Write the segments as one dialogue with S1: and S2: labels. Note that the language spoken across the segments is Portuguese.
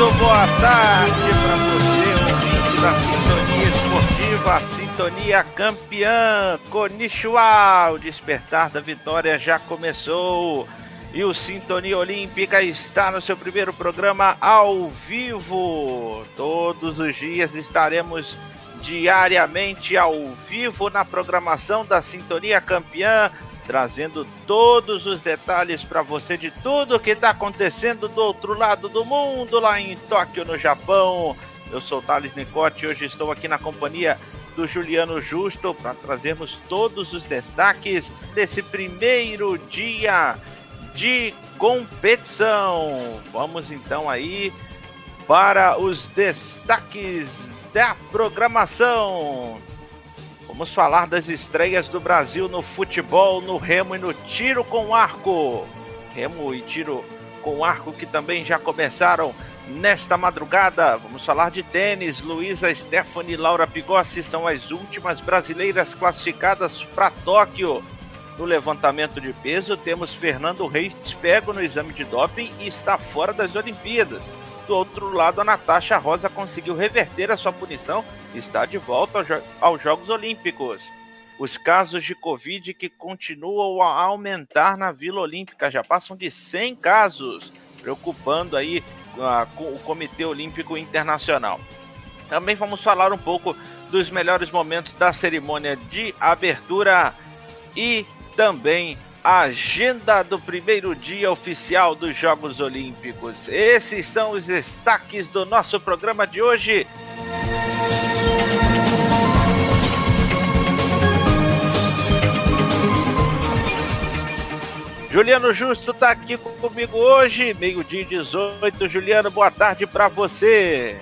S1: Muito boa tarde para você, ouvinte da Sintonia Esportiva, a Sintonia Campeã. Konnichiwa, o despertar da vitória já começou. E o Sintonia Olímpica está no seu primeiro programa ao vivo. Todos os dias estaremos diariamente ao vivo na programação da Sintonia Campeã trazendo todos os detalhes para você de tudo que está acontecendo do outro lado do mundo, lá em Tóquio, no Japão. Eu sou Thales Nicote e hoje estou aqui na companhia do Juliano Justo para trazermos todos os destaques desse primeiro dia de competição. Vamos então aí para os destaques da programação. Vamos falar das estreias do Brasil no futebol, no remo e no tiro com arco. Remo e tiro com arco que também já começaram nesta madrugada. Vamos falar de tênis. Luísa Stephanie e Laura Pigossi são as últimas brasileiras classificadas para Tóquio. No levantamento de peso, temos Fernando Reis pego no exame de doping e está fora das Olimpíadas. Do outro lado, a Natasha Rosa conseguiu reverter a sua punição e está de volta aos Jogos Olímpicos. Os casos de Covid que continuam a aumentar na Vila Olímpica já passam de 100 casos, preocupando aí uh, o Comitê Olímpico Internacional. Também vamos falar um pouco dos melhores momentos da cerimônia de abertura e também a agenda do primeiro dia oficial dos Jogos Olímpicos. Esses são os destaques do nosso programa de hoje. Juliano Justo está aqui comigo hoje, meio-dia 18. Juliano, boa tarde para você.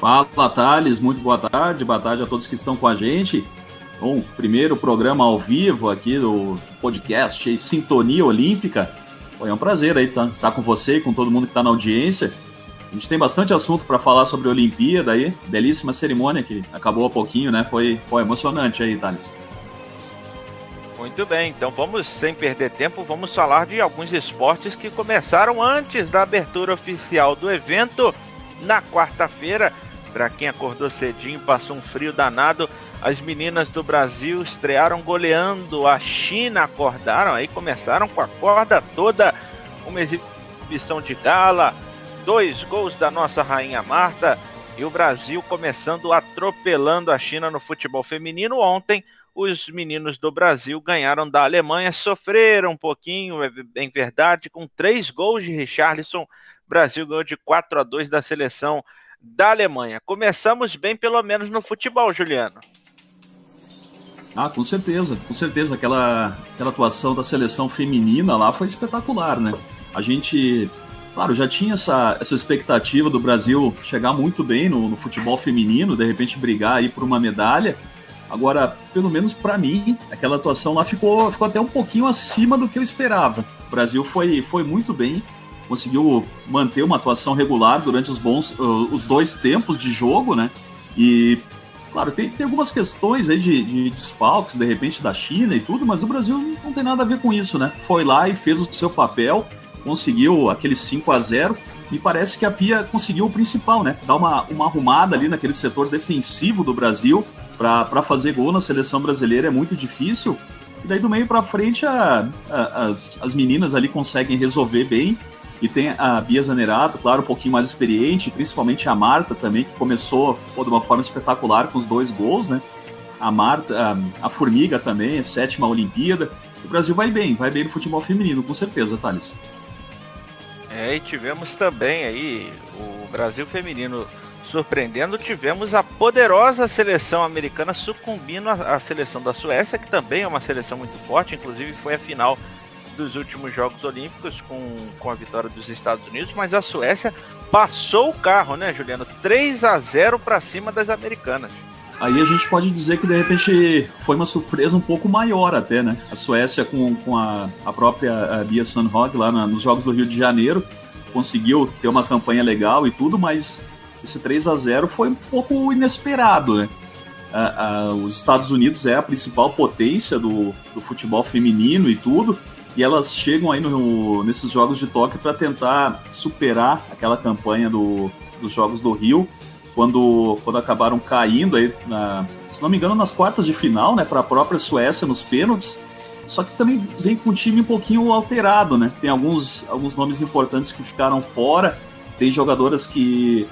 S2: Fala, Thales, muito boa tarde. Boa tarde a todos que estão com a gente. Bom, primeiro programa ao vivo aqui do podcast Sintonia Olímpica. Foi um prazer aí tá, estar com você e com todo mundo que está na audiência. A gente tem bastante assunto para falar sobre a Olimpíada aí. Belíssima cerimônia que acabou há pouquinho, né? Foi, foi emocionante aí, Thales.
S1: Muito bem, então vamos, sem perder tempo, vamos falar de alguns esportes que começaram antes da abertura oficial do evento na quarta-feira. Para quem acordou cedinho, passou um frio danado. As meninas do Brasil estrearam goleando a China, acordaram aí, começaram com a corda toda, uma exibição de gala, dois gols da nossa rainha Marta e o Brasil começando atropelando a China no futebol feminino. Ontem, os meninos do Brasil ganharam da Alemanha, sofreram um pouquinho, é em verdade, com três gols de Richarlison. Brasil ganhou de 4 a 2 da seleção da Alemanha. Começamos bem, pelo menos no futebol, Juliano.
S2: Ah, com certeza, com certeza. Aquela, aquela atuação da seleção feminina lá foi espetacular, né? A gente, claro, já tinha essa, essa expectativa do Brasil chegar muito bem no, no futebol feminino, de repente brigar aí por uma medalha. Agora, pelo menos para mim, aquela atuação lá ficou, ficou até um pouquinho acima do que eu esperava. O Brasil foi, foi muito bem, conseguiu manter uma atuação regular durante os bons uh, os dois tempos de jogo, né? E Claro, tem, tem algumas questões aí de, de desfalques, de repente, da China e tudo, mas o Brasil não tem nada a ver com isso, né? Foi lá e fez o seu papel, conseguiu aquele 5 a 0 e parece que a Pia conseguiu o principal, né? Dar uma, uma arrumada ali naquele setor defensivo do Brasil para fazer gol na seleção brasileira é muito difícil. E daí do meio para frente a, a, as, as meninas ali conseguem resolver bem e tem a Bia Zanerato, claro, um pouquinho mais experiente, principalmente a Marta também, que começou pô, de uma forma espetacular com os dois gols, né? A Marta, a, a Formiga também, a sétima Olimpíada. O Brasil vai bem, vai bem no futebol feminino, com certeza, Thales.
S1: É, e tivemos também aí o Brasil feminino surpreendendo, tivemos a poderosa seleção americana sucumbindo à seleção da Suécia, que também é uma seleção muito forte, inclusive foi a final dos últimos Jogos Olímpicos com, com a vitória dos Estados Unidos, mas a Suécia passou o carro, né, Juliano? 3 a 0 para cima das americanas.
S2: Aí a gente pode dizer que de repente foi uma surpresa um pouco maior até, né? A Suécia com, com a, a própria a Bia Sandhog lá na, nos Jogos do Rio de Janeiro conseguiu ter uma campanha legal e tudo, mas esse 3 a 0 foi um pouco inesperado, né? os Estados Unidos é a principal potência do, do futebol feminino e tudo, e elas chegam aí no, nesses Jogos de Tóquio para tentar superar aquela campanha do, dos Jogos do Rio, quando, quando acabaram caindo aí, na, se não me engano, nas quartas de final, né, para a própria Suécia nos pênaltis. Só que também vem com o time um pouquinho alterado, né? Tem alguns, alguns nomes importantes que ficaram fora, tem jogadoras que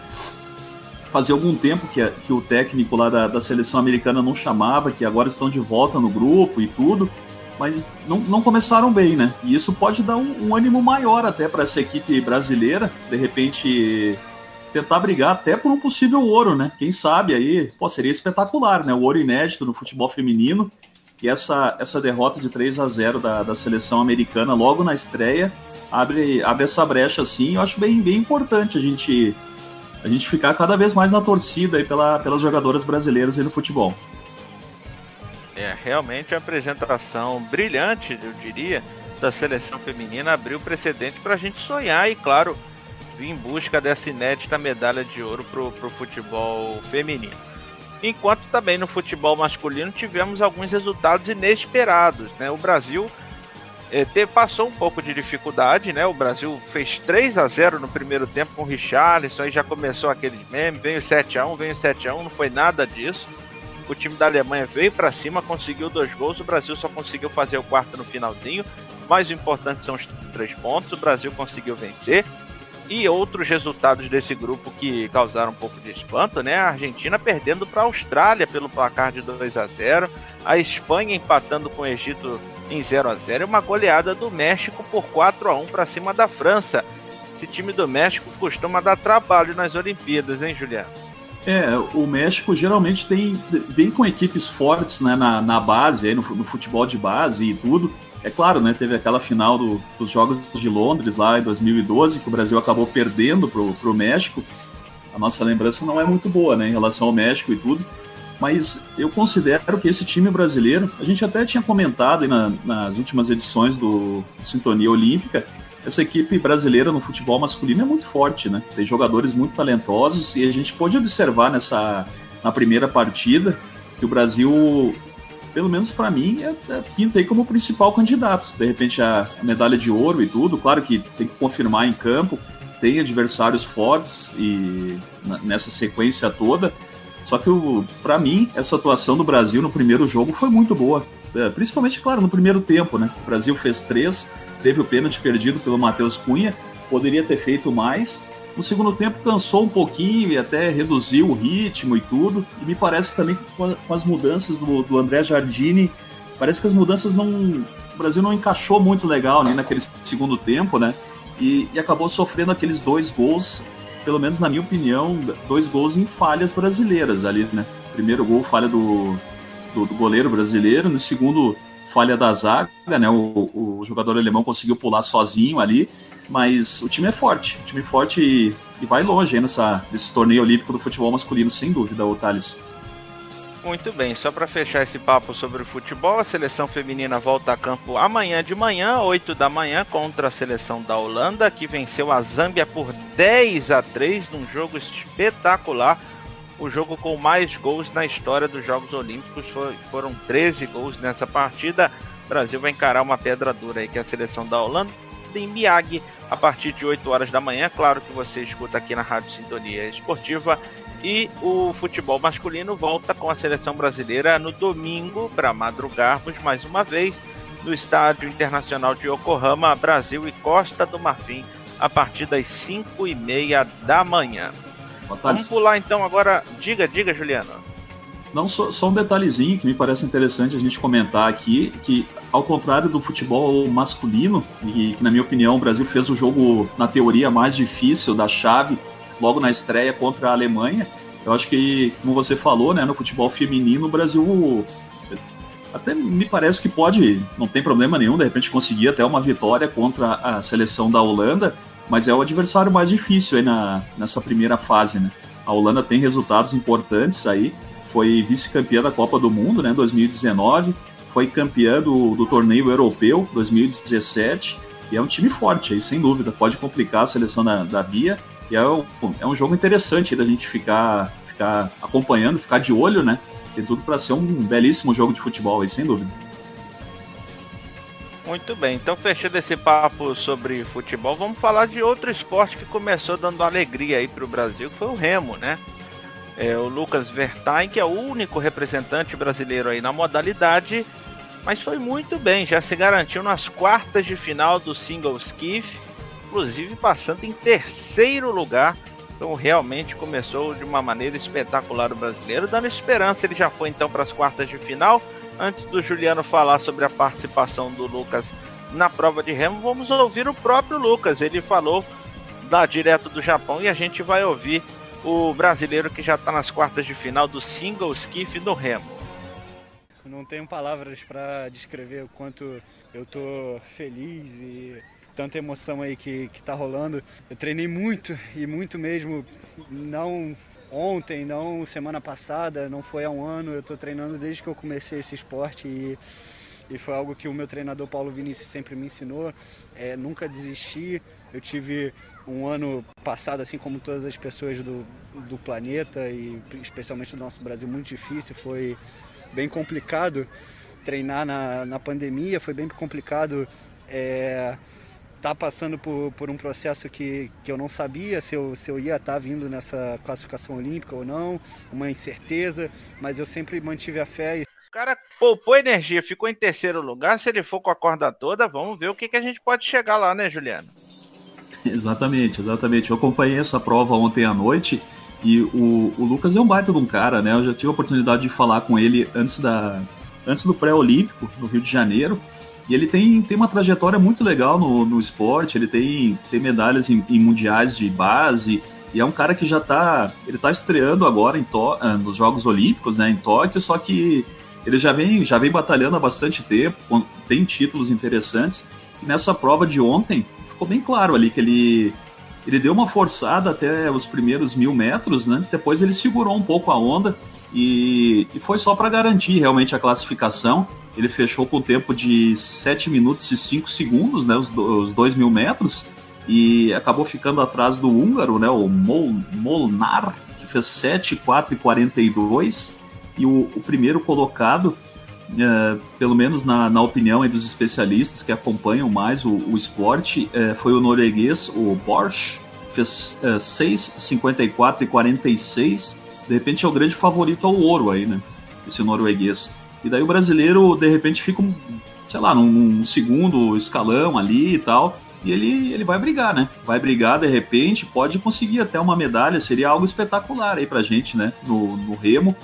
S2: fazia algum tempo que, que o técnico lá da, da seleção americana não chamava, que agora estão de volta no grupo e tudo mas não, não começaram bem, né? E isso pode dar um, um ânimo maior até para essa equipe brasileira, de repente tentar brigar até por um possível ouro, né? Quem sabe aí, pô, seria espetacular, né? O ouro inédito no futebol feminino. E essa, essa derrota de 3 a 0 da, da seleção americana logo na estreia abre, abre essa brecha assim. Eu acho bem, bem importante a gente, a gente ficar cada vez mais na torcida aí pela, pelas jogadoras brasileiras aí no futebol.
S1: É, realmente a apresentação brilhante, eu diria, da seleção feminina abriu precedente para a gente sonhar e, claro, vir em busca dessa inédita medalha de ouro para o futebol feminino. Enquanto também no futebol masculino tivemos alguns resultados inesperados. Né? O Brasil é, te, passou um pouco de dificuldade, né? O Brasil fez 3 a 0 no primeiro tempo com o Richarlison e já começou aquele meme, veio 7 a 1 veio 7 a 1 não foi nada disso. O time da Alemanha veio para cima, conseguiu dois gols. O Brasil só conseguiu fazer o quarto no finalzinho. Mas o importante são os três pontos. O Brasil conseguiu vencer. E outros resultados desse grupo que causaram um pouco de espanto, né? A Argentina perdendo para a Austrália pelo placar de 2 a 0, a Espanha empatando com o Egito em 0 a 0 e uma goleada do México por 4 a 1 para cima da França. Esse time do México costuma dar trabalho nas Olimpíadas, hein, Juliano?
S2: É, o México geralmente tem vem com equipes fortes né, na, na base, aí no, no, futebol de base e tudo. É claro, né, teve aquela final do, dos Jogos de Londres lá em 2012, que o Brasil acabou perdendo pro, pro México. A nossa lembrança não é muito boa, né, em relação ao México e tudo. Mas eu considero que esse time brasileiro, a gente até tinha comentado na, nas últimas edições do Sintonia Olímpica, essa equipe brasileira no futebol masculino é muito forte, né? Tem jogadores muito talentosos e a gente pôde observar nessa na primeira partida que o Brasil, pelo menos para mim, é, é, pinta aí como principal candidato. De repente a, a, medalha de ouro e tudo, claro que tem que confirmar em campo, tem adversários fortes e nessa sequência toda. Só que para mim essa atuação do Brasil no primeiro jogo foi muito boa, é, principalmente claro no primeiro tempo, né? O Brasil fez três teve o pênalti perdido pelo Matheus Cunha, poderia ter feito mais. No segundo tempo cansou um pouquinho e até reduziu o ritmo e tudo. E me parece também que com as mudanças do, do André Jardini, parece que as mudanças não. O Brasil não encaixou muito legal né, naquele segundo tempo, né? E, e acabou sofrendo aqueles dois gols, pelo menos na minha opinião, dois gols em falhas brasileiras ali, né? Primeiro gol, falha do, do, do goleiro brasileiro, no segundo, falha da zaga, né? O, o, jogador alemão conseguiu pular sozinho ali, mas o time é forte, o time é forte e, e vai longe nessa, nesse torneio olímpico do futebol masculino, sem dúvida, o Thales.
S1: Muito bem, só para fechar esse papo sobre o futebol, a seleção feminina volta a campo amanhã de manhã, 8 da manhã, contra a seleção da Holanda, que venceu a Zâmbia por 10 a 3 num jogo espetacular o jogo com mais gols na história dos Jogos Olímpicos. Foi, foram 13 gols nessa partida. O Brasil vai encarar uma pedra dura aí, que é a seleção da Holanda em Miyagi a partir de 8 horas da manhã. Claro que você escuta aqui na Rádio Sintonia Esportiva. E o futebol masculino volta com a seleção brasileira no domingo para madrugarmos mais uma vez no Estádio Internacional de Yokohama, Brasil e Costa do Marfim, a partir das 5 e meia da manhã. Vamos pular então agora. Diga, diga, Juliano.
S2: Não, só, só, um detalhezinho que me parece interessante a gente comentar aqui, que ao contrário do futebol masculino, e que na minha opinião o Brasil fez o jogo, na teoria, mais difícil da chave, logo na estreia contra a Alemanha, eu acho que, como você falou, né, no futebol feminino, o Brasil até me parece que pode, não tem problema nenhum, de repente conseguir até uma vitória contra a seleção da Holanda, mas é o adversário mais difícil aí na, nessa primeira fase, né? A Holanda tem resultados importantes aí, foi vice-campeã da Copa do Mundo, né, 2019, foi campeã do, do torneio europeu 2017, e é um time forte aí, sem dúvida, pode complicar a seleção da, da Bia, e é um, é um jogo interessante da gente ficar, ficar acompanhando, ficar de olho, né? Tem tudo para ser um belíssimo jogo de futebol aí, sem dúvida.
S1: Muito bem, então fechando esse papo sobre futebol, vamos falar de outro esporte que começou dando alegria aí para o Brasil, que foi o remo, né? É, o Lucas Vertain, que é o único representante brasileiro aí na modalidade, mas foi muito bem, já se garantiu nas quartas de final do Single Skiff, inclusive passando em terceiro lugar. Então realmente começou de uma maneira espetacular o brasileiro, dando esperança. Ele já foi então para as quartas de final Antes do Juliano falar sobre a participação do Lucas na prova de remo, vamos ouvir o próprio Lucas. Ele falou da direto do Japão e a gente vai ouvir o brasileiro que já está nas quartas de final do single skiff do remo.
S3: Não tenho palavras para descrever o quanto eu tô feliz e tanta emoção aí que, que tá rolando. Eu treinei muito e muito mesmo, não ontem, não semana passada, não foi há um ano. Eu estou treinando desde que eu comecei esse esporte e, e foi algo que o meu treinador Paulo Vinícius sempre me ensinou. É, nunca desistir. Eu tive um ano passado, assim como todas as pessoas do, do planeta e especialmente do nosso Brasil, muito difícil. Foi bem complicado treinar na, na pandemia, foi bem complicado. É, tá passando por, por um processo que, que eu não sabia se eu, se eu ia estar tá vindo nessa classificação olímpica ou não, uma incerteza, mas eu sempre mantive a fé.
S1: O cara poupou energia, ficou em terceiro lugar. Se ele for com a corda toda, vamos ver o que, que a gente pode chegar lá, né, Juliano?
S2: Exatamente, exatamente. Eu acompanhei essa prova ontem à noite e o, o Lucas é um baita de um cara, né? Eu já tive a oportunidade de falar com ele antes, da, antes do pré-olímpico, no Rio de Janeiro. E ele tem, tem uma trajetória muito legal no, no esporte, ele tem, tem medalhas em, em mundiais de base, e é um cara que já está ele tá estreando agora em to, eh, nos Jogos Olímpicos, né, em Tóquio, só que ele já vem, já vem batalhando há bastante tempo, tem títulos interessantes. E nessa prova de ontem, ficou bem claro ali que ele, ele deu uma forçada até os primeiros mil metros, né? Depois ele segurou um pouco a onda e, e foi só para garantir realmente a classificação. Ele fechou com o tempo de 7 minutos e 5 segundos, né, os, os 2 mil metros, e acabou ficando atrás do húngaro, né, o Mol, Molnar, que fez 7, 4 e 42, e o, o primeiro colocado, é, pelo menos na, na opinião dos especialistas que acompanham mais o, o esporte, é, foi o norueguês, o Borsch, fez é, 6, 54 e 46, de repente é o grande favorito ao ouro aí, né, esse norueguês. E daí o brasileiro, de repente, fica, sei lá, num, num segundo escalão ali e tal. E ele, ele vai brigar, né? Vai brigar, de repente, pode conseguir até uma medalha, seria algo espetacular aí pra gente, né? No, no remo.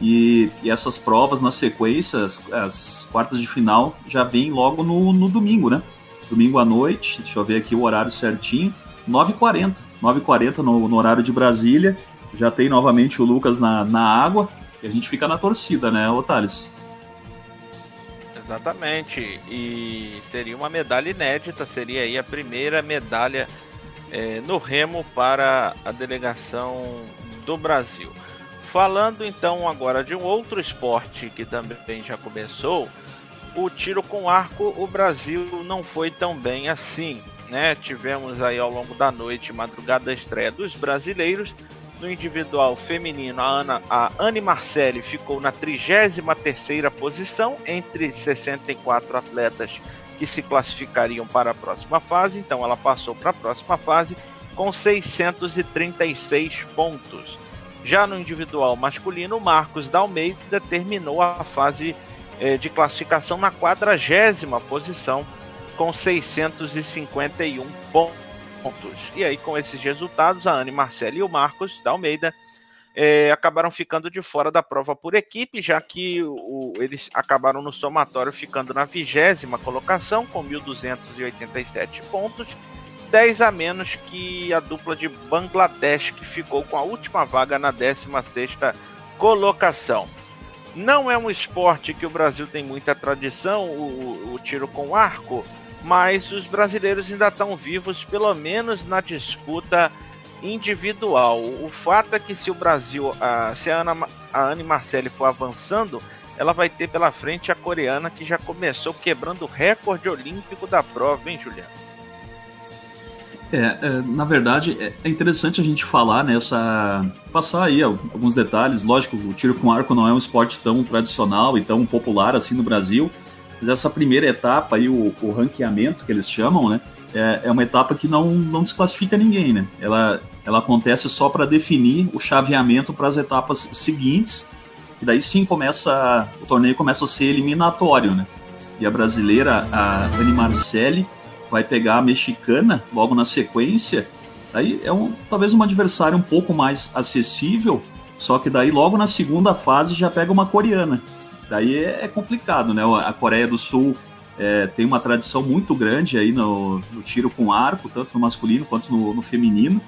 S2: E, e, essas provas na sequência, as, as, quartas de final, já vem logo no, no, domingo, né? Domingo à noite, deixa eu ver aqui o horário certinho, 9h40. 9h40 no, no horário de Brasília. Já tem novamente o Lucas na, na água. E a gente fica na torcida, né, Otales?
S1: Exatamente. E seria uma medalha inédita, seria aí a primeira medalha é, no remo para a delegação do Brasil. Falando então agora de um outro esporte que também já começou, o tiro com arco, o Brasil não foi tão bem assim. Né? Tivemos aí ao longo da noite, madrugada da estreia dos brasileiros, no individual feminino, a, Ana, a Anne Marcelli ficou na 33ª posição entre 64 atletas que se classificariam para a próxima fase. Então ela passou para a próxima fase com 636 pontos. Já no individual masculino, Marcos da Almeida terminou a fase eh, de classificação na 40 posição com 651 pontos pontos. E aí, com esses resultados, a Anne Marcelo e o Marcos da Almeida é, acabaram ficando de fora da prova por equipe, já que o, eles acabaram no somatório ficando na vigésima colocação, com 1.287 pontos, 10 a menos que a dupla de Bangladesh, que ficou com a última vaga na 16 colocação. Não é um esporte que o Brasil tem muita tradição, o, o tiro com arco, mas os brasileiros ainda estão vivos, pelo menos na disputa individual. O fato é que se o Brasil, a, se a Anne Marcelli for avançando, ela vai ter pela frente a coreana que já começou quebrando o recorde olímpico da prova, hein, Juliano?
S2: É, é, na verdade, é, é interessante a gente falar nessa. passar aí alguns detalhes. Lógico, o tiro com arco não é um esporte tão tradicional e tão popular assim no Brasil Mas essa primeira etapa aí, o, o ranqueamento que eles chamam, né? É, é uma etapa que não, não desclassifica ninguém, né? Ela, ela acontece só para definir o chaveamento para as etapas seguintes, e daí sim começa o torneio começa a ser eliminatório, né? E a brasileira, a Anne Marcelli, vai pegar a mexicana logo na sequência. Daí é um, talvez um adversário um pouco mais acessível, só que daí logo na segunda fase já pega uma coreana. Daí é, é complicado, né? A Coreia do Sul é, tem uma tradição muito grande aí no, no, tiro com arco, tanto no masculino quanto no, no feminino.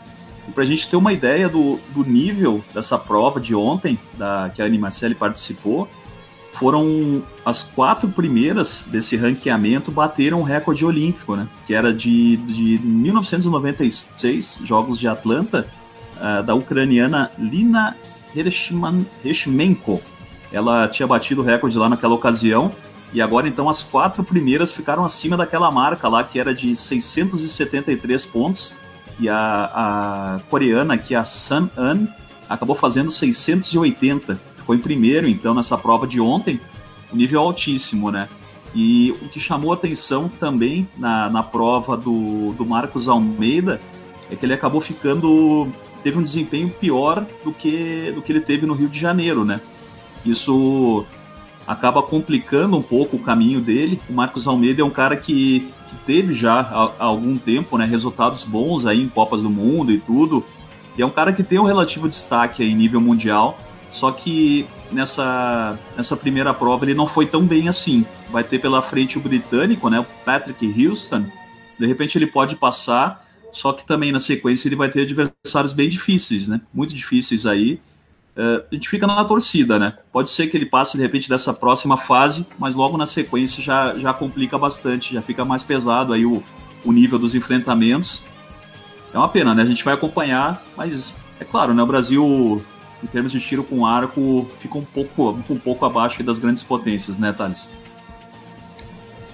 S2: E para a gente ter uma ideia do, do, nível dessa prova de ontem, da, que a Anne Marcelli participou, foram as quatro primeiras desse ranqueamento bateram o recorde olímpico, né? Que era de, de 1996, Jogos de Atlanta, uh, da ucraniana Lina Hershmenko. Ela tinha batido o recorde lá naquela ocasião e agora, então, as quatro primeiras ficaram acima daquela marca lá, que era de 673 pontos. E a, a coreana, que é a Sun An, acabou fazendo 680. Ficou em primeiro, então, nessa prova de ontem. Nível altíssimo, né? E o que chamou atenção também na, na prova do, do Marcos Almeida é que ele acabou ficando. teve um desempenho pior do que, do que ele teve no Rio de Janeiro, né? Isso acaba complicando um pouco o caminho dele. O Marcos Almeida é um cara que, que teve já há, há, algum tempo né, resultados bons aí em Copas do Mundo e tudo. E é um cara que tem um relativo destaque em nível mundial, só que nessa, nessa primeira prova ele não foi tão bem assim. Vai ter pela frente o britânico, né, o Patrick Houston. De repente ele pode passar, só que também na sequência ele vai ter adversários bem difíceis, né? Muito difíceis aí. Uh, a gente fica na torcida, né? Pode ser que ele passe de repente dessa próxima fase, mas logo na sequência já, já complica bastante, já fica mais pesado aí o, o nível dos enfrentamentos. É uma pena, né? A gente vai acompanhar, mas é claro, né? O Brasil, em termos de tiro com arco, fica um pouco, um pouco abaixo das grandes potências, né, Thales?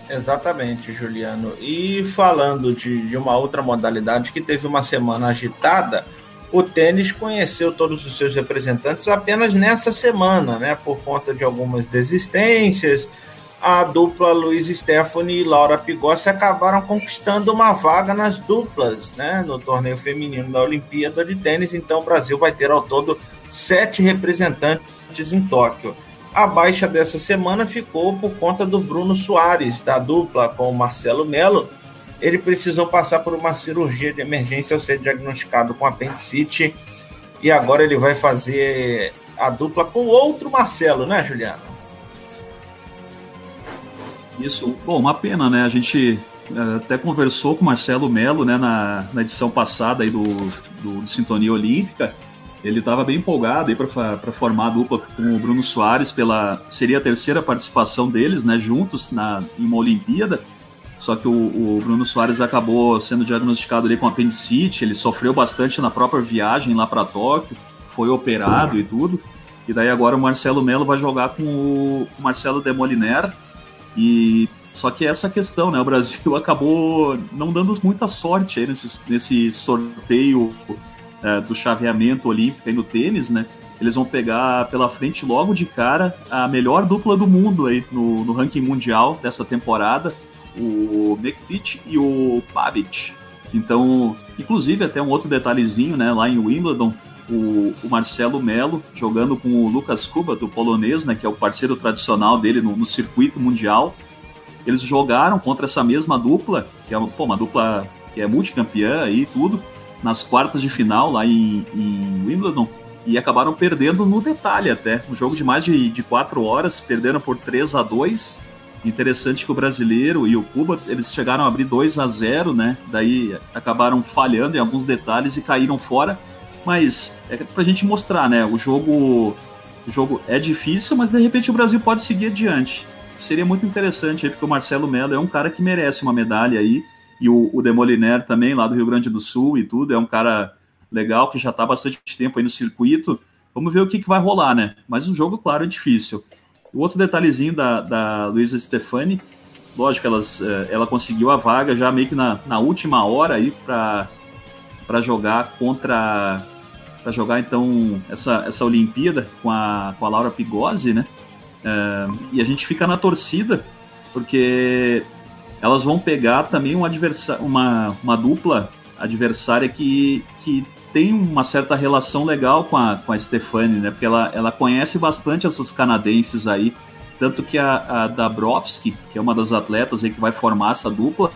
S1: Exatamente, Juliano. E falando de, de uma outra modalidade que teve uma semana agitada, o tênis conheceu todos os seus representantes apenas nessa semana, né? Por conta de algumas desistências. A dupla Luiz Stephanie e Laura Pigossi acabaram conquistando uma vaga nas duplas, né? No torneio feminino da Olimpíada de Tênis. Então o Brasil vai ter ao todo sete representantes em Tóquio. A baixa dessa semana ficou por conta do Bruno Soares, da dupla com o Marcelo Melo, ele precisou passar por uma cirurgia de emergência ao ser diagnosticado com apendicite e agora ele vai fazer a dupla com outro Marcelo, né, Juliano?
S2: Isso, bom, uma pena, né? A gente uh, até conversou com o Marcelo Melo, né, na, na edição passada aí do, do, do Sintonia Olímpica. Ele estava bem empolgado para formar a dupla com o Bruno Soares pela seria a terceira participação deles, né, juntos na em uma Olimpíada. Só que o, o, Bruno Soares acabou sendo diagnosticado ali com apendicite, ele sofreu bastante na própria viagem lá para Tóquio, foi operado e tudo. E daí agora o Marcelo Melo vai jogar com o Marcelo Demoliner. E só que essa questão, né? O Brasil acabou não dando muita sorte aí nesse, nesse sorteio é, do chaveamento olímpico aí no tênis, né? Eles vão pegar pela frente logo de cara a melhor dupla do mundo aí no, no ranking mundial dessa temporada o Mektic e o Pavic. Então, inclusive, até um outro detalhezinho, né? Lá em Wimbledon, o, o Marcelo Melo jogando com o Lucas Kuba, do polonês, né? Que é o parceiro tradicional dele no, no circuito mundial. Eles jogaram contra essa mesma dupla, que é pô, uma dupla que é multicampeã e tudo, nas quartas de final lá em, em Wimbledon e acabaram perdendo no detalhe até. Um jogo de mais de, de quatro horas, perderam por 3 a 2 Interessante que o brasileiro e o Cuba, eles chegaram a abrir 2 a 0 né? Daí acabaram falhando em alguns detalhes e caíram fora. Mas é pra gente mostrar, né? O jogo, o jogo é difícil, mas de repente o Brasil pode seguir adiante. Seria muito interessante aí, porque o Marcelo Mello é um cara que merece uma medalha aí. E o, o Demoliner também, lá do Rio Grande do Sul e tudo, é um cara legal que já está bastante tempo aí no circuito. Vamos ver o que, que vai rolar, né? Mas o jogo, claro, é difícil. O outro detalhezinho da, da Luísa Stefani, lógico, elas, eh, ela conseguiu a vaga já meio que na, na última hora aí para jogar contra para jogar então essa, essa Olimpíada com a, com a Laura Pigozzi, né? Uh, e a gente fica na torcida porque elas vão pegar também um uma, uma dupla adversária que, que tem uma certa relação legal com a, com a Stefani, né? Porque ela, ela conhece bastante essas canadenses aí. Tanto que a, a Dabrowski, que é uma das atletas aí que vai formar essa dupla,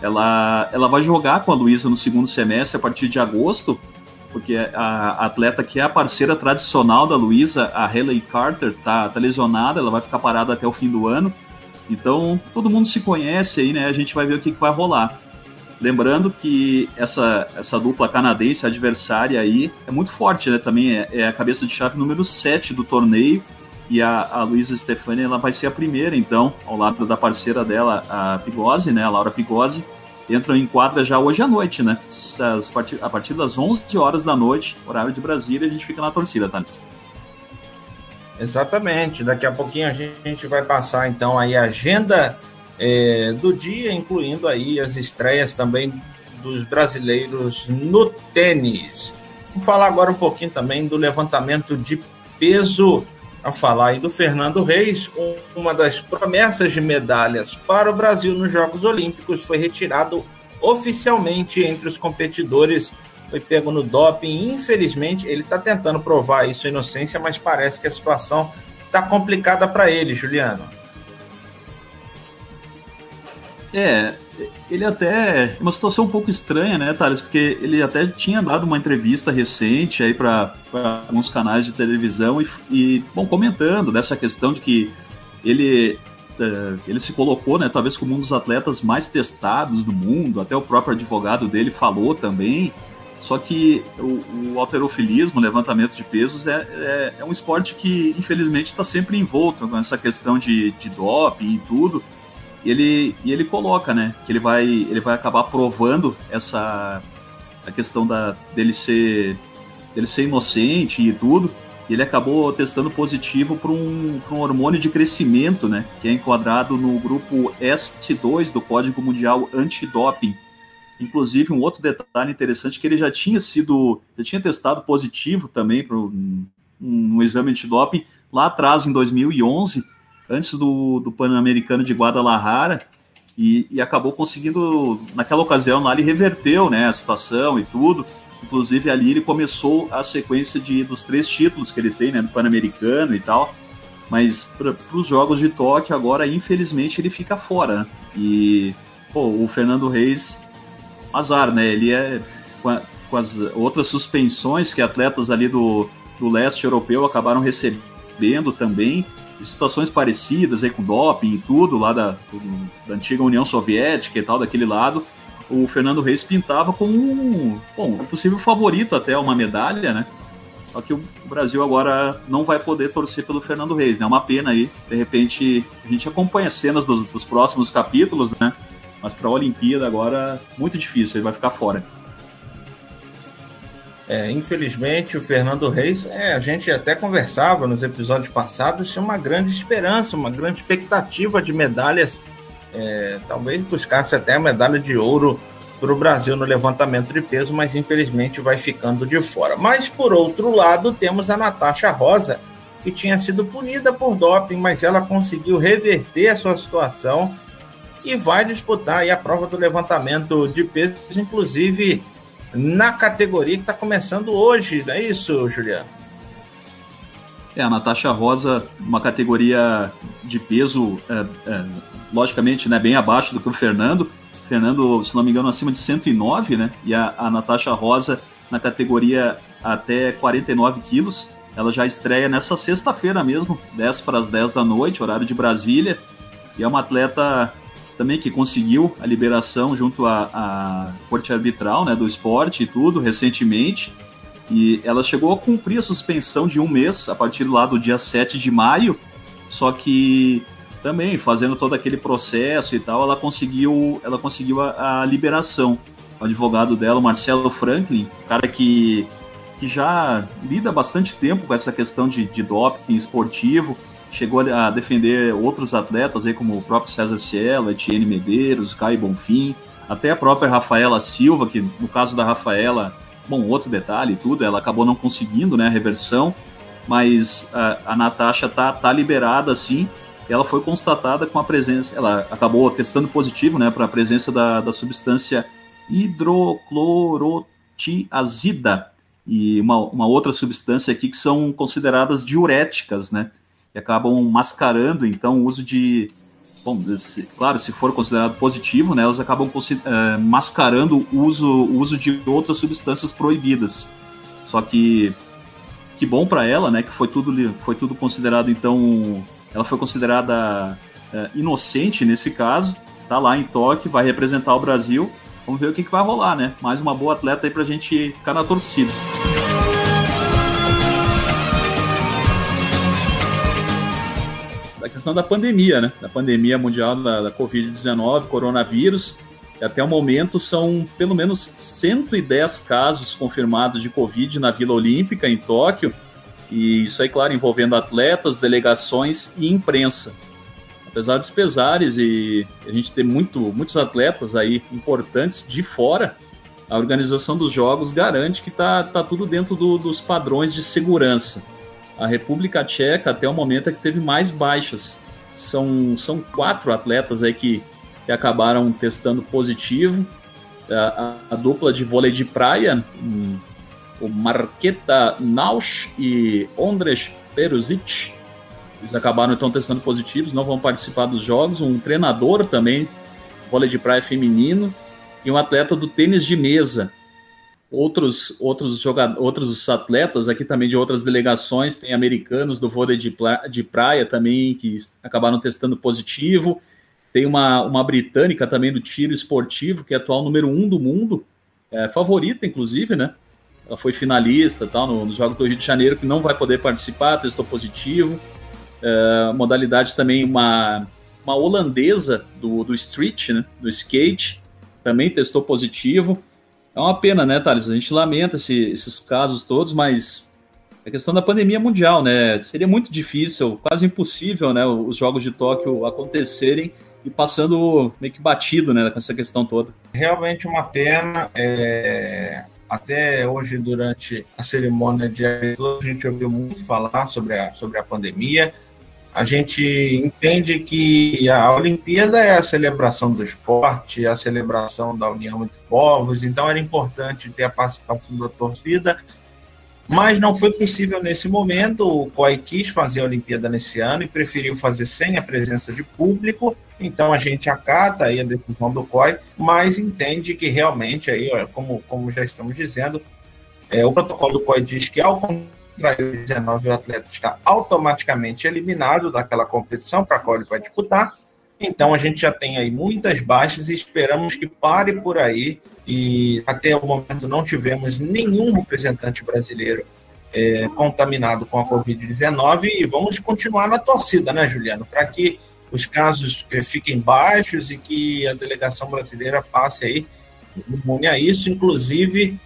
S2: ela, ela vai jogar com a Luísa no segundo semestre a partir de agosto, porque a, atleta que é a parceira tradicional da Luísa, a Haley Carter, tá, tá lesionada, ela vai ficar parada até o fim do ano. Então, todo mundo se conhece aí, né? A gente vai ver o que, que vai rolar. Lembrando que essa, essa dupla canadense adversária aí é muito forte, né? Também é, é a cabeça de chave número 7 do torneio. E a, a Luísa Stefani ela vai ser a primeira, então, ao lado da parceira dela, a Pigose, né? A Laura Pigose, entram em quadra já hoje à noite, né? a partir das 11 horas da noite, horário de Brasília, a gente fica na torcida, Thales.
S4: Exatamente. Daqui a pouquinho a gente vai passar então aí a agenda é, do dia, incluindo aí as estreias também dos brasileiros no tênis. Vamos falar agora um pouquinho também do levantamento de peso, a falar aí do Fernando Reis, uma das promessas de medalhas para o Brasil nos Jogos Olímpicos, foi retirado oficialmente entre os competidores foi pego no doping. Infelizmente, ele está tentando provar isso inocência, mas parece que a situação está complicada para ele, Juliano.
S2: É, ele até. Uma situação um pouco estranha, né, Thales? Porque ele até tinha dado uma entrevista recente aí para alguns canais de televisão e, e, bom, comentando dessa questão de que ele. É, ele se colocou, né, talvez como um dos atletas mais testados do mundo, até o próprio advogado dele falou também, só que o, o alterofilismo, levantamento de pesos, é, é, é um esporte que, infelizmente, está sempre envolto com essa questão de, de doping e tudo. E ele, e ele coloca, né, que ele vai, ele vai acabar provando essa a questão da, dele, ser, dele ser inocente e tudo. E ele acabou testando positivo para um, um hormônio de crescimento, né, que é enquadrado no grupo S2 do Código Mundial Antidoping Inclusive, um outro detalhe interessante que ele já tinha sido, já tinha testado positivo também para um, um, exame antidoping lá atrás, em 2011, antes do, do Pan-Americano de Guadalajara, e, e, acabou conseguindo, naquela ocasião lá, ele reverteu né, a situação e tudo. Inclusive, ali ele começou a sequência de, dos três títulos que ele tem, né, do Pan-Americano e tal. Mas para os Jogos de Tóquio, agora, infelizmente, ele fica fora. Né? E pô, o Fernando Reis azar, né? Ele é com, a, com, as outras suspensões que atletas ali do, do leste europeu acabaram recebendo também, situações parecidas aí com doping e tudo, lá da, da antiga União Soviética e tal, daquele lado, o Fernando Reis pintava como um, bom, um possível favorito até uma medalha, né? Só que o Brasil agora não vai poder torcer pelo Fernando Reis, né? É uma pena aí. De repente, a gente acompanha cenas dos, dos próximos capítulos, né? Mas para a Olimpíada agora, muito difícil, ele vai ficar fora.
S4: É, infelizmente, o Fernando Reis, é, a gente até conversava nos episódios passados, tinha uma grande esperança, uma grande expectativa de medalhas, é, talvez buscasse até a medalha de ouro para o Brasil no levantamento de peso, mas infelizmente vai ficando de fora. Mas por outro lado, temos a Natasha Rosa, que tinha sido punida por doping, mas ela conseguiu reverter a sua situação e vai disputar a prova do levantamento de peso, inclusive na categoria que está começando hoje, não é isso, Juliano?
S2: É, a Natasha Rosa, uma categoria de peso, é, é, logicamente, né, bem abaixo do que o Fernando. Fernando, se não me engano, acima de 109, né? E a, a Natasha Rosa na categoria até 49 quilos. Ela já estreia nessa sexta-feira mesmo, 10 para as 10 da noite, horário de Brasília. E é uma atleta também que conseguiu a liberação junto à, à corte arbitral né, do esporte e tudo recentemente. E ela chegou a cumprir a suspensão de um mês a partir lá do dia 7 de maio, só que também fazendo todo aquele processo e tal, ela conseguiu, ela conseguiu a, a liberação. O advogado dela, Marcelo Franklin, cara que, que já lida bastante tempo com essa questão de, de doping esportivo, chegou a defender outros atletas aí como o próprio César Cielo, Etienne Medeiros, Caio Bonfim, até a própria Rafaela Silva, que no caso da Rafaela, bom, outro detalhe tudo, ela acabou não conseguindo, né, a reversão, mas a, a Natasha tá, tá liberada, assim, ela foi constatada com a presença, ela acabou testando positivo, né, para a presença da, da substância hidroclorotiazida e uma, uma outra substância aqui que são consideradas diuréticas, né, acabam mascarando, então, o uso de, bom, se, claro, se for considerado positivo, né, elas acabam é, mascarando o uso, o uso de outras substâncias proibidas. Só que que bom para ela, né, que foi tudo, foi tudo considerado, então, ela foi considerada é, inocente nesse caso, tá lá em Tóquio, vai representar o Brasil. Vamos ver o que, que vai rolar, né? Mais uma boa atleta aí pra gente ficar na torcida. A questão da pandemia, né? Da pandemia mundial da, da Covid-19, coronavírus. Até o momento são pelo menos 110 casos confirmados de Covid na Vila Olímpica, em Tóquio. E isso aí, claro, envolvendo atletas, delegações e imprensa. Apesar dos pesares e a gente ter muito, muitos atletas aí importantes de fora, a organização dos jogos garante que está tá tudo dentro do, dos padrões de segurança. A República Tcheca, até o momento, é que teve mais baixas. São, são quatro atletas aí que, que acabaram testando positivo. A, a, a dupla de vôlei de praia, um, o Marqueta Nausch e Ondrej Peruzic. Eles acabaram então testando positivos, não vão participar dos jogos. Um treinador também, vôlei de praia feminino, e um atleta do tênis de mesa. Outros, outros, jogadores, outros atletas aqui também de outras delegações, tem americanos do vôlei de, de praia também que acabaram testando positivo. Tem uma, uma britânica também do tiro esportivo, que é atual número um do mundo, é, favorita, inclusive, né? ela foi finalista tal, no, nos Jogos do Rio de Janeiro, que não vai poder participar, testou positivo. É, modalidade também uma, uma holandesa do, do street, né, do skate, também testou positivo. É uma pena, né, Thales? A gente lamenta esse, esses casos todos, mas a questão da pandemia mundial, né? Seria muito difícil, quase impossível, né, os Jogos de Tóquio acontecerem e passando meio que batido, né, com essa questão toda.
S4: Realmente uma pena. É até hoje, durante a cerimônia de abertura, a gente ouviu muito falar sobre a, sobre a pandemia. A gente entende que a Olimpíada é a celebração do esporte, a celebração da união entre povos, então era importante ter a participação da torcida mas não foi possível nesse momento. O COI quis fazer a Olimpíada nesse ano e preferiu fazer sem a presença de público. Então a gente acata aí a decisão do COI, mas entende que realmente aí, como, como já estamos dizendo, é, o protocolo do COI diz que ao contrair 19 o atleta está automaticamente eliminado daquela competição para a qual ele vai disputar. Então a gente já tem aí muitas baixas e esperamos que pare por aí. E até o momento não tivemos nenhum representante brasileiro é, contaminado com a Covid-19 e vamos continuar na torcida, né, Juliano? Para que os casos é, fiquem baixos e que a delegação brasileira passe aí imune a isso. Inclusive,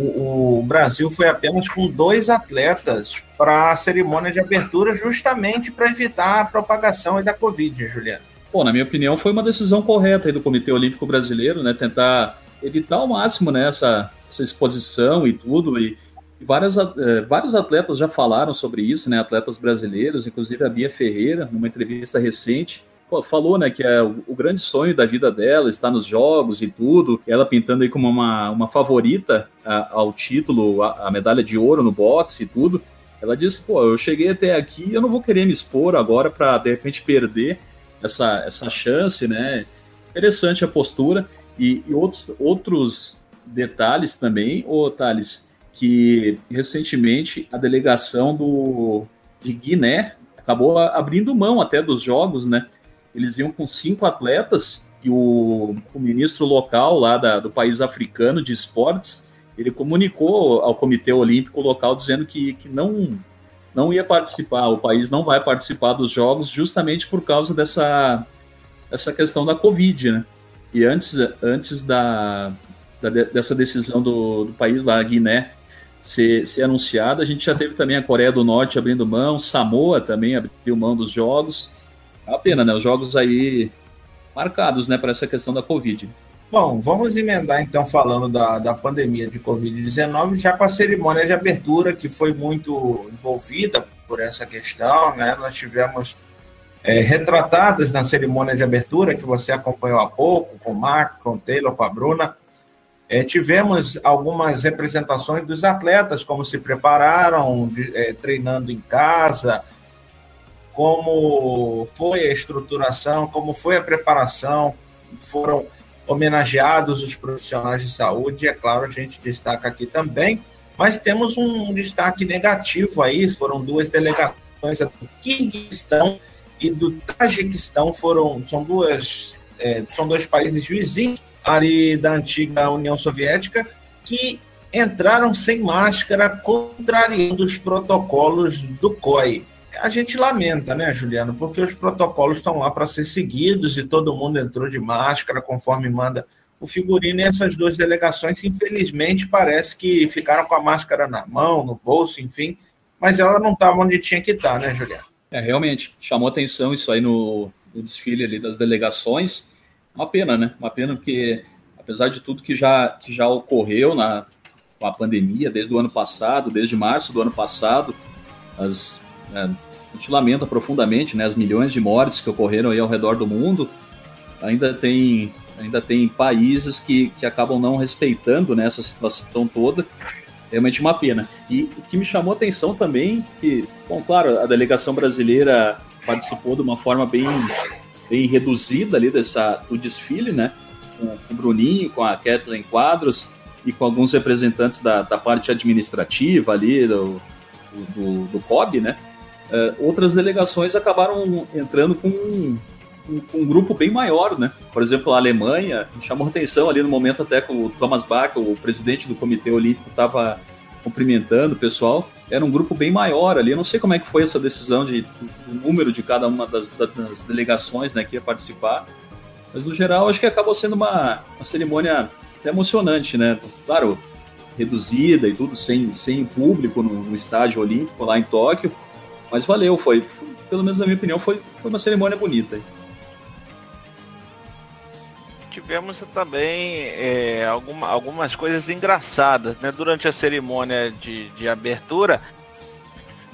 S4: o, o Brasil foi apenas com dois atletas para a cerimônia de abertura, justamente para evitar a propagação da Covid, Juliano.
S2: Pô, na minha opinião, foi uma decisão correta do Comitê Olímpico Brasileiro, né? Tentar evitar ao máximo né, essa, essa exposição e tudo. E, e várias, é, vários atletas já falaram sobre isso, né? Atletas brasileiros, inclusive a Bia Ferreira, numa entrevista recente, falou, né, que é o, o, grande sonho da vida dela está nos jogos e tudo. Ela pintando aí como uma, uma favorita a, ao título, a, a medalha de ouro no boxe e tudo. Ela disse, pô, eu cheguei até aqui, eu não vou querer me expor agora para de repente perder essa, essa chance, né? Interessante a postura. E, e outros, outros detalhes também, ô Thales, que recentemente a delegação do, de Guiné acabou abrindo mão até dos jogos, né? Eles iam com cinco atletas e o, o ministro local lá da, do país africano de esportes, ele comunicou ao Comitê Olímpico local dizendo que, que não não ia participar, o país não vai participar dos jogos justamente por causa dessa, dessa questão da Covid, né? E antes, antes da, da dessa decisão do, do país lá, Guiné, ser, ser anunciada, a gente já teve também a Coreia do Norte abrindo mão, Samoa também abriu mão dos jogos. Uma pena, né? Os jogos aí marcados, né, para essa questão da Covid.
S4: Bom, vamos emendar então falando da, da pandemia de Covid-19, já com a cerimônia de abertura, que foi muito envolvida por essa questão, né? Nós tivemos é, retratadas na cerimônia de abertura, que você acompanhou há pouco, com o Marco, com o Taylor, com a Bruna. É, tivemos algumas representações dos atletas, como se prepararam, de, é, treinando em casa, como foi a estruturação, como foi a preparação, foram homenageados os profissionais de saúde, é claro, a gente destaca aqui também, mas temos um destaque negativo aí, foram duas delegações do Kirguistão e do Tajiquistão, foram, são, duas, é, são dois países vizinhos ali da antiga União Soviética, que entraram sem máscara, contrariando os protocolos do COI. A gente lamenta, né, Juliano, porque os protocolos estão lá para ser seguidos e todo mundo entrou de máscara, conforme manda o figurino, e essas duas delegações, infelizmente, parece que ficaram com a máscara na mão, no bolso, enfim, mas ela não estava onde tinha que estar, tá, né, Juliano?
S2: É, realmente, chamou atenção isso aí no, no desfile ali das delegações, uma pena, né? Uma pena porque, apesar de tudo que já, que já ocorreu na, com a pandemia, desde o ano passado, desde março do ano passado, as, é, a gente lamenta profundamente né, as milhões de mortes que ocorreram aí ao redor do mundo. Ainda tem, ainda tem países que, que acabam não respeitando né, essa situação toda. Realmente uma pena. E o que me chamou a atenção também, que, bom, claro, a delegação brasileira participou de uma forma bem bem reduzida ali dessa, do desfile, né? Com, com o Bruninho, com a Kathleen Quadros e com alguns representantes da, da parte administrativa ali, do, do, do COB, né? Uh, outras delegações acabaram entrando com um, com um, grupo bem maior, né? Por exemplo, a Alemanha chamou atenção ali no momento até com o Thomas Bach, o presidente do Comitê Olímpico, estava cumprimentando o pessoal era um grupo bem maior ali. Eu não sei como é que foi essa decisão de, do número de cada uma das, das delegações né, que ia participar. Mas no geral, acho que acabou sendo uma, uma cerimônia emocionante, né? Claro, reduzida e tudo, sem, sem público no, no estádio olímpico lá em Tóquio. Mas valeu, foi, foi, pelo menos na minha opinião, foi, foi uma cerimônia bonita
S1: tivemos também é, alguma, algumas coisas engraçadas, né? Durante a cerimônia de, de abertura,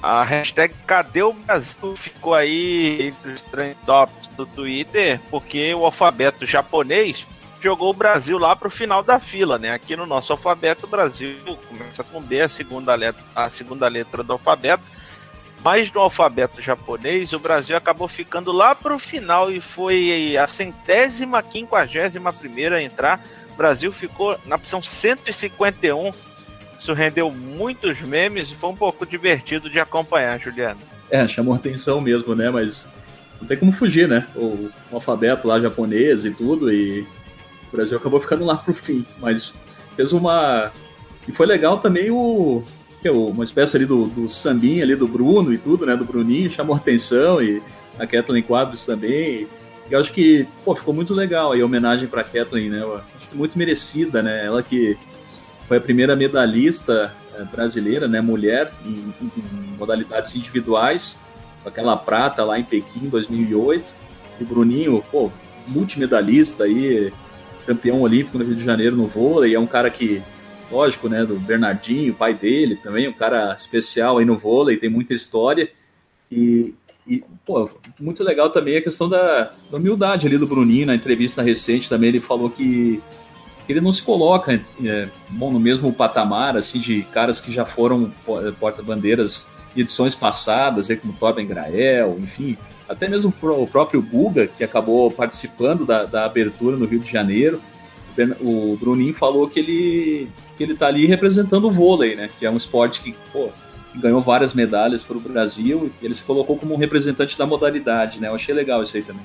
S1: a hashtag Cadê o Brasil ficou aí entre os trend tops do Twitter, porque o alfabeto japonês jogou o Brasil lá para o final da fila, né? Aqui no nosso alfabeto, o Brasil começa com B, a segunda letra, a segunda letra do alfabeto mas no alfabeto japonês, o Brasil acabou ficando lá para o final e foi a centésima, quinquagésima primeira a entrar. O Brasil ficou na opção 151. Isso rendeu muitos memes e foi um pouco divertido de acompanhar, Juliano.
S2: É, chamou atenção mesmo, né? Mas não tem como fugir, né? O, o alfabeto lá japonês e tudo, e o Brasil acabou ficando lá pro fim. Mas fez uma. E foi legal também o, que é uma espécie ali do, do sambinha ali do Bruno e tudo, né? Do Bruninho, chamou atenção e a Kathleen Quadros também. Eu acho que, pô, ficou muito legal aí a homenagem para Kathleen, né? Eu acho que muito merecida, né? Ela que foi a primeira medalhista eh, brasileira, né? Mulher em, em modalidades individuais, com aquela prata lá em Pequim em 2008. E o Bruninho, pô, multimedalista aí, campeão olímpico no Rio de Janeiro no vôlei, é um cara que lógico, né, do Bernardinho, pai dele também, um cara especial aí no vôlei, tem muita história. E, e pô, muito legal também a questão da, da, humildade ali do Bruninho, na entrevista recente também, ele falou que ele não se coloca é, bom, no mesmo patamar assim de caras que já foram porta-bandeiras de edições passadas, como Torben Grael, enfim, até mesmo o próprio Guga, que acabou participando da, da abertura no Rio de Janeiro. O Bruninho falou que ele que ele está ali representando o vôlei, né? Que é um esporte que, pô, que ganhou várias medalhas para o Brasil e ele se colocou como um representante da modalidade, né? Eu achei legal isso aí também.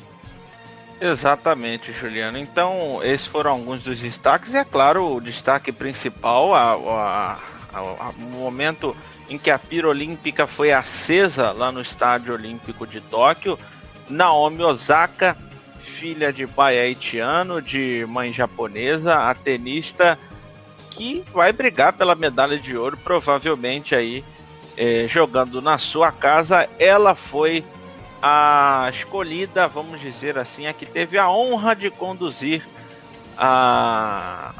S1: Exatamente, Juliano. Então, esses foram alguns dos destaques. E é claro, o destaque principal, o momento em que a pira olímpica foi acesa lá no Estádio Olímpico de Tóquio. Naomi Osaka, filha de pai haitiano, de mãe japonesa, a tenista que vai brigar pela medalha de ouro, provavelmente aí é, jogando na sua casa. Ela foi a escolhida, vamos dizer assim, a que teve a honra de conduzir a,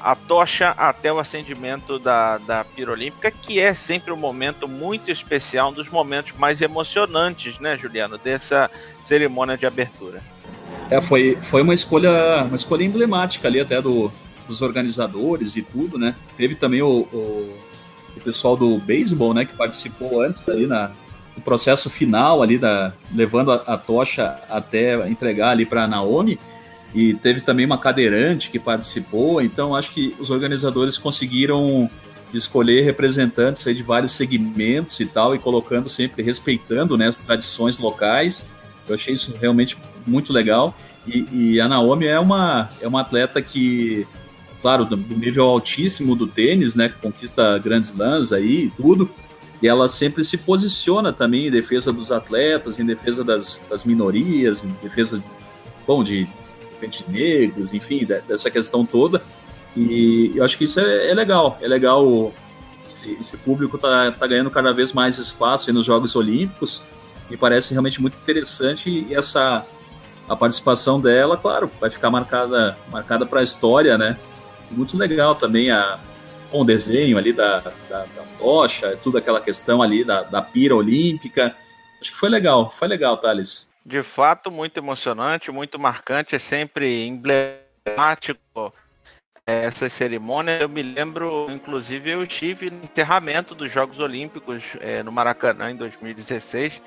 S1: a tocha até o acendimento da, da pira olímpica, que é sempre um momento muito especial, um dos momentos mais emocionantes, né, Juliano, dessa cerimônia de abertura.
S2: É, foi, foi uma escolha uma escolha emblemática ali até do, dos organizadores e tudo, né? Teve também o, o, o pessoal do beisebol, né, que participou antes ali na, no processo final ali da levando a, a tocha até entregar ali para Naomi e teve também uma cadeirante que participou, então acho que os organizadores conseguiram escolher representantes de vários segmentos e tal, e colocando sempre, respeitando né, as tradições locais. Eu achei isso realmente muito legal. E, e, a Naomi é uma, é uma atleta que, claro, do, nível altíssimo do tênis, né, que conquista grandes lãs aí e tudo, e ela sempre se posiciona também em defesa dos atletas, em defesa das, das minorias, em defesa, bom, de de negros, enfim, dessa questão toda. E eu acho que isso é, é legal, é legal esse, esse, público tá, tá ganhando cada vez mais espaço nos Jogos Olímpicos, e parece realmente muito interessante e essa a participação dela, claro, vai ficar marcada marcada para a história, né? Muito legal também a o desenho ali da, da, da tocha, tudo aquela questão ali da, da pira olímpica. Acho que foi legal, foi legal, Thales
S1: de fato muito emocionante, muito marcante, é sempre emblemático essa cerimônia. Eu me lembro, inclusive, eu estive no encerramento dos Jogos Olímpicos é, no Maracanã em 2016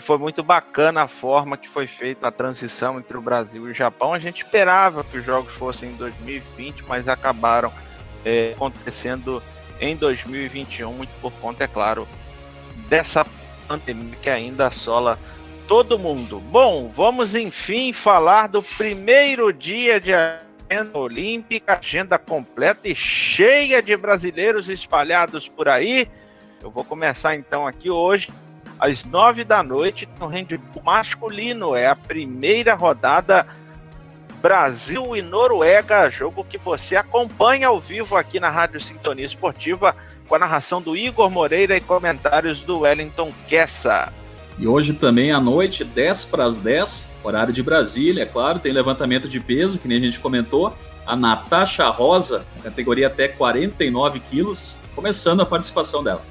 S1: e foi muito bacana a forma que foi feita a transição entre o Brasil e o Japão. A gente esperava que os jogos fossem em 2020, mas acabaram é, acontecendo em 2021, muito por conta, é claro, dessa pandemia que ainda assola todo mundo. Bom, vamos enfim falar do primeiro dia de agenda olímpica, agenda completa e cheia de brasileiros espalhados por aí. Eu vou começar então aqui hoje, às nove da noite, no handball masculino. É a primeira rodada Brasil e Noruega, jogo que você acompanha ao vivo aqui na Rádio Sintonia Esportiva, com a narração do Igor Moreira e comentários do Wellington Kessa.
S2: E hoje também à noite, 10 para as 10, horário de Brasília, é claro, tem levantamento de peso, que nem a gente comentou. A Natasha Rosa, categoria até 49 quilos, começando a participação dela.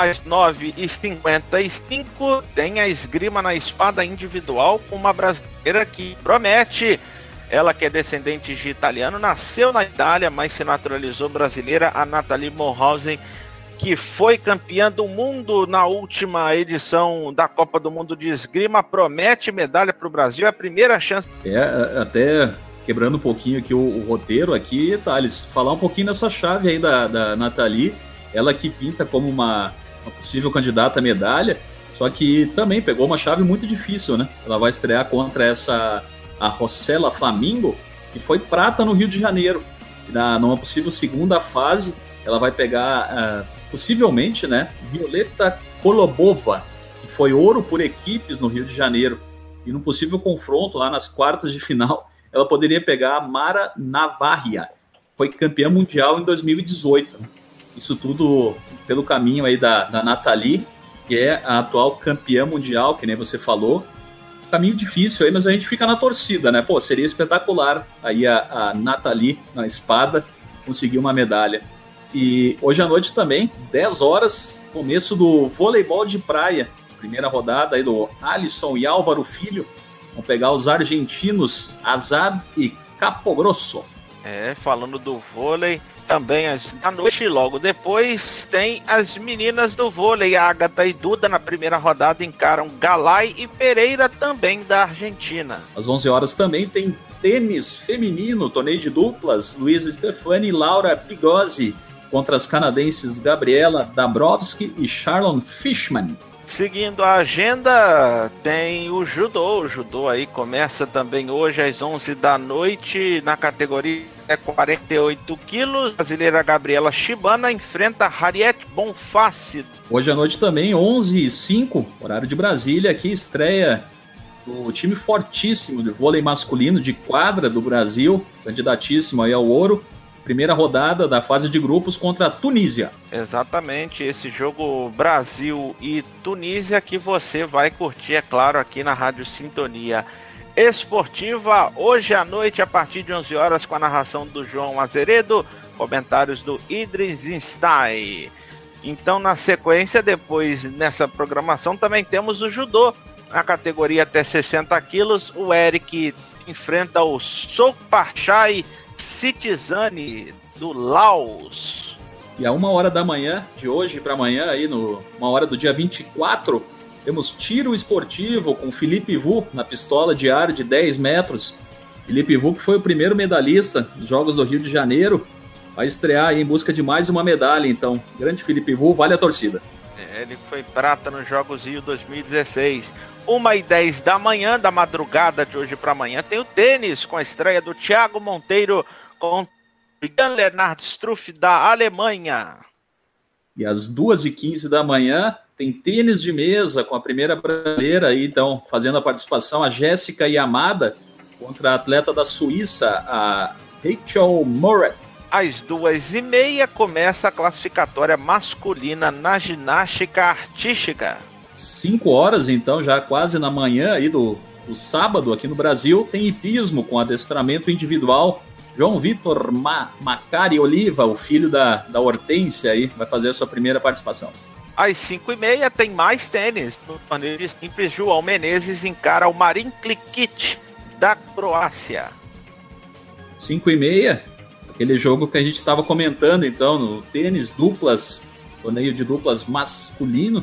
S1: Às 9h55 tem a esgrima na espada individual com uma brasileira que promete. Ela que é descendente de italiano, nasceu na Itália, mas se naturalizou brasileira, a Nathalie Morhausen que foi campeã do mundo na última edição da Copa do Mundo de Esgrima, promete medalha para o Brasil, é a primeira chance.
S2: É, até quebrando um pouquinho aqui o, o, roteiro aqui, Thales, falar um pouquinho nessa chave aí da, da Nathalie, ela que pinta como uma, possível candidata à medalha, só que também pegou uma chave muito difícil, né? Ela vai estrear contra essa a Rossella Flamingo, que foi prata no Rio de Janeiro. Na, numa possível segunda fase, ela vai pegar uh, possivelmente, né, Violeta Kolobova, que foi ouro por equipes no Rio de Janeiro. E num possível confronto lá nas quartas de final, ela poderia pegar a Mara Navarria, foi campeã mundial em 2018. Isso tudo pelo caminho aí da, da Nathalie, que é a atual campeã mundial, que nem você falou. Caminho difícil aí, mas a gente fica na torcida, né? Pô, seria espetacular aí a, a Nathalie na espada conseguir uma medalha. E hoje à noite também, 10 horas, começo do voleibol de praia. Primeira rodada aí do Alisson e Álvaro Filho. Vão pegar os argentinos Azad e Capogrosso.
S1: É, falando do vôlei, também à noite, logo depois, tem as meninas do vôlei. A Agatha e Duda na primeira rodada encaram Galay e Pereira também da Argentina.
S2: Às 11 horas também tem tênis feminino, torneio de duplas. Luísa Stefani e Laura Pigozzi contra as canadenses Gabriela Dabrowski e Charlon Fishman.
S1: Seguindo a agenda, tem o judô. O judô aí começa também hoje às 11 da noite na categoria 48 quilos. Brasileira Gabriela Shibana enfrenta Harriet Bonfácio.
S2: Hoje à noite também, 11 e 05, horário de Brasília, aqui estreia o time fortíssimo de vôlei masculino de quadra do Brasil, candidatíssimo aí ao ouro primeira rodada da fase de grupos contra a Tunísia.
S1: Exatamente, esse jogo Brasil e Tunísia que você vai curtir, é claro, aqui na Rádio Sintonia Esportiva, hoje à noite, a partir de 11 horas, com a narração do João Azeredo, comentários do Idris Stein. Então, na sequência, depois nessa programação, também temos o judô, na categoria até 60 quilos. O Eric enfrenta o Sokpachai Citizane do Laos.
S2: E a uma hora da manhã, de hoje para amanhã, aí no uma hora do dia 24, temos tiro esportivo com Felipe Vu na pistola de ar de 10 metros. Felipe Vu que foi o primeiro medalhista nos Jogos do Rio de Janeiro, vai estrear em busca de mais uma medalha, então. Grande Felipe Vu, vale a torcida.
S1: É, ele foi prata nos Jogos Rio 2016. Uma e 10 da manhã, da madrugada de hoje para amanhã, tem o tênis com a estreia do Thiago Monteiro com Jan Leonard Struff da Alemanha.
S2: E às 2h15 da manhã tem tênis de mesa com a primeira brasileira aí, então, fazendo a participação, a Jéssica Yamada contra a atleta da Suíça, a Rachel Moret.
S1: Às duas e meia começa a classificatória masculina na ginástica artística.
S2: Cinco horas, então, já quase na manhã aí do, do sábado aqui no Brasil, tem hipismo com adestramento individual João Vitor Ma Macari Oliva, o filho da, da Hortência, aí, vai fazer a sua primeira participação.
S1: Às 5 e meia tem mais tênis. No torneio de simples, João Menezes encara o Marin Klikic da Croácia.
S2: 5 e meia, aquele jogo que a gente estava comentando então no tênis duplas, torneio de duplas masculino.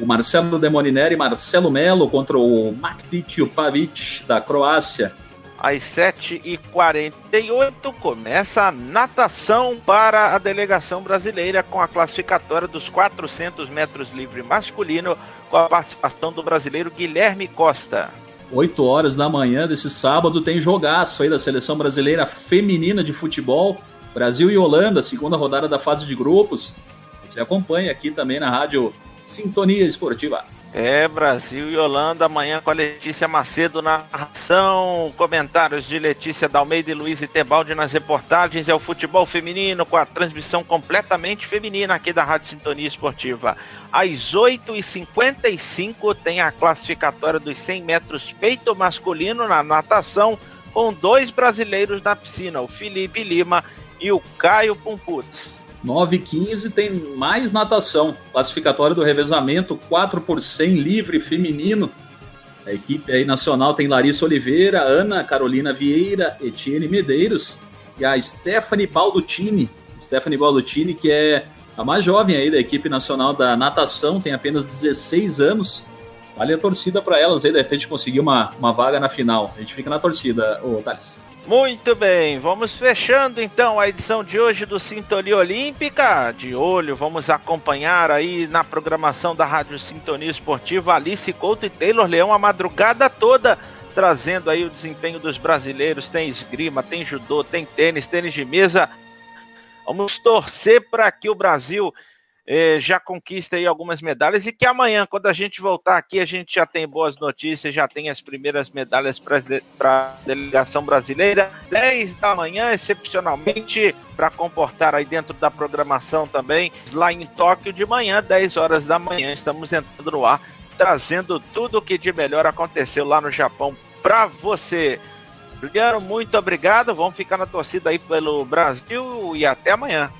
S2: O Marcelo Demonineri e Marcelo Melo contra o Maktic Pavic da Croácia
S1: às 7h48 começa a natação para a delegação brasileira com a classificatória dos 400 metros livre masculino com a participação do brasileiro Guilherme Costa.
S2: 8 horas da manhã desse sábado tem jogaço aí da seleção brasileira feminina de futebol. Brasil e Holanda, segunda rodada da fase de grupos. Você acompanha aqui também na rádio Sintonia Esportiva.
S1: É, Brasil e Holanda, amanhã com a Letícia Macedo na narração. Comentários de Letícia Dalmeida e Luiz Tebaldi nas reportagens. É o futebol feminino com a transmissão completamente feminina aqui da Rádio Sintonia Esportiva. Às 8h55 tem a classificatória dos 100 metros peito masculino na natação, com dois brasileiros na piscina, o Felipe Lima e o Caio Pumputz.
S2: 9 e 15 tem mais natação. Classificatório do revezamento 4 por 100 livre feminino. A equipe aí nacional tem Larissa Oliveira, Ana Carolina Vieira, Etienne Medeiros e a Stephanie Baldutini. Stephanie Baldutini, que é a mais jovem aí da equipe nacional da natação, tem apenas 16 anos. Vale a torcida para elas aí, de repente conseguir uma, uma vaga na final. A gente fica na torcida, ô Thales.
S1: Muito bem, vamos fechando então a edição de hoje do Sintonia Olímpica. De olho, vamos acompanhar aí na programação da Rádio Sintonia Esportiva Alice Couto e Taylor Leão a madrugada toda, trazendo aí o desempenho dos brasileiros. Tem esgrima, tem judô, tem tênis, tênis de mesa. Vamos torcer para que o Brasil eh, já conquista aí algumas medalhas e que amanhã, quando a gente voltar aqui, a gente já tem boas notícias, já tem as primeiras medalhas para a delegação brasileira. 10 da manhã, excepcionalmente, para comportar aí dentro da programação também, lá em Tóquio de manhã, 10 horas da manhã, estamos entrando no ar, trazendo tudo o que de melhor aconteceu lá no Japão para você. Juliano, muito obrigado. Vamos ficar na torcida aí pelo Brasil e até amanhã.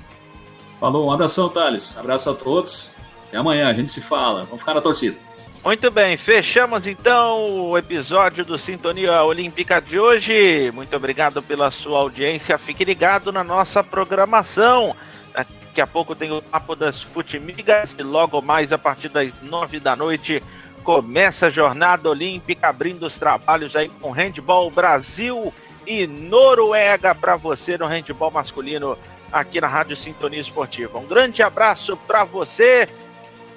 S2: Falou, um abração, Thales. Abraço a todos. E amanhã a gente se fala. Vamos ficar na torcida.
S1: Muito bem, fechamos então o episódio do Sintonia Olímpica de hoje. Muito obrigado pela sua audiência. Fique ligado na nossa programação. Daqui a pouco tem o Papo das Futimigas e logo mais a partir das nove da noite começa a jornada olímpica, abrindo os trabalhos aí com Handball Brasil e Noruega para você no handball masculino aqui na Rádio Sintonia Esportiva. Um grande abraço para você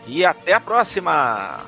S1: e até a próxima!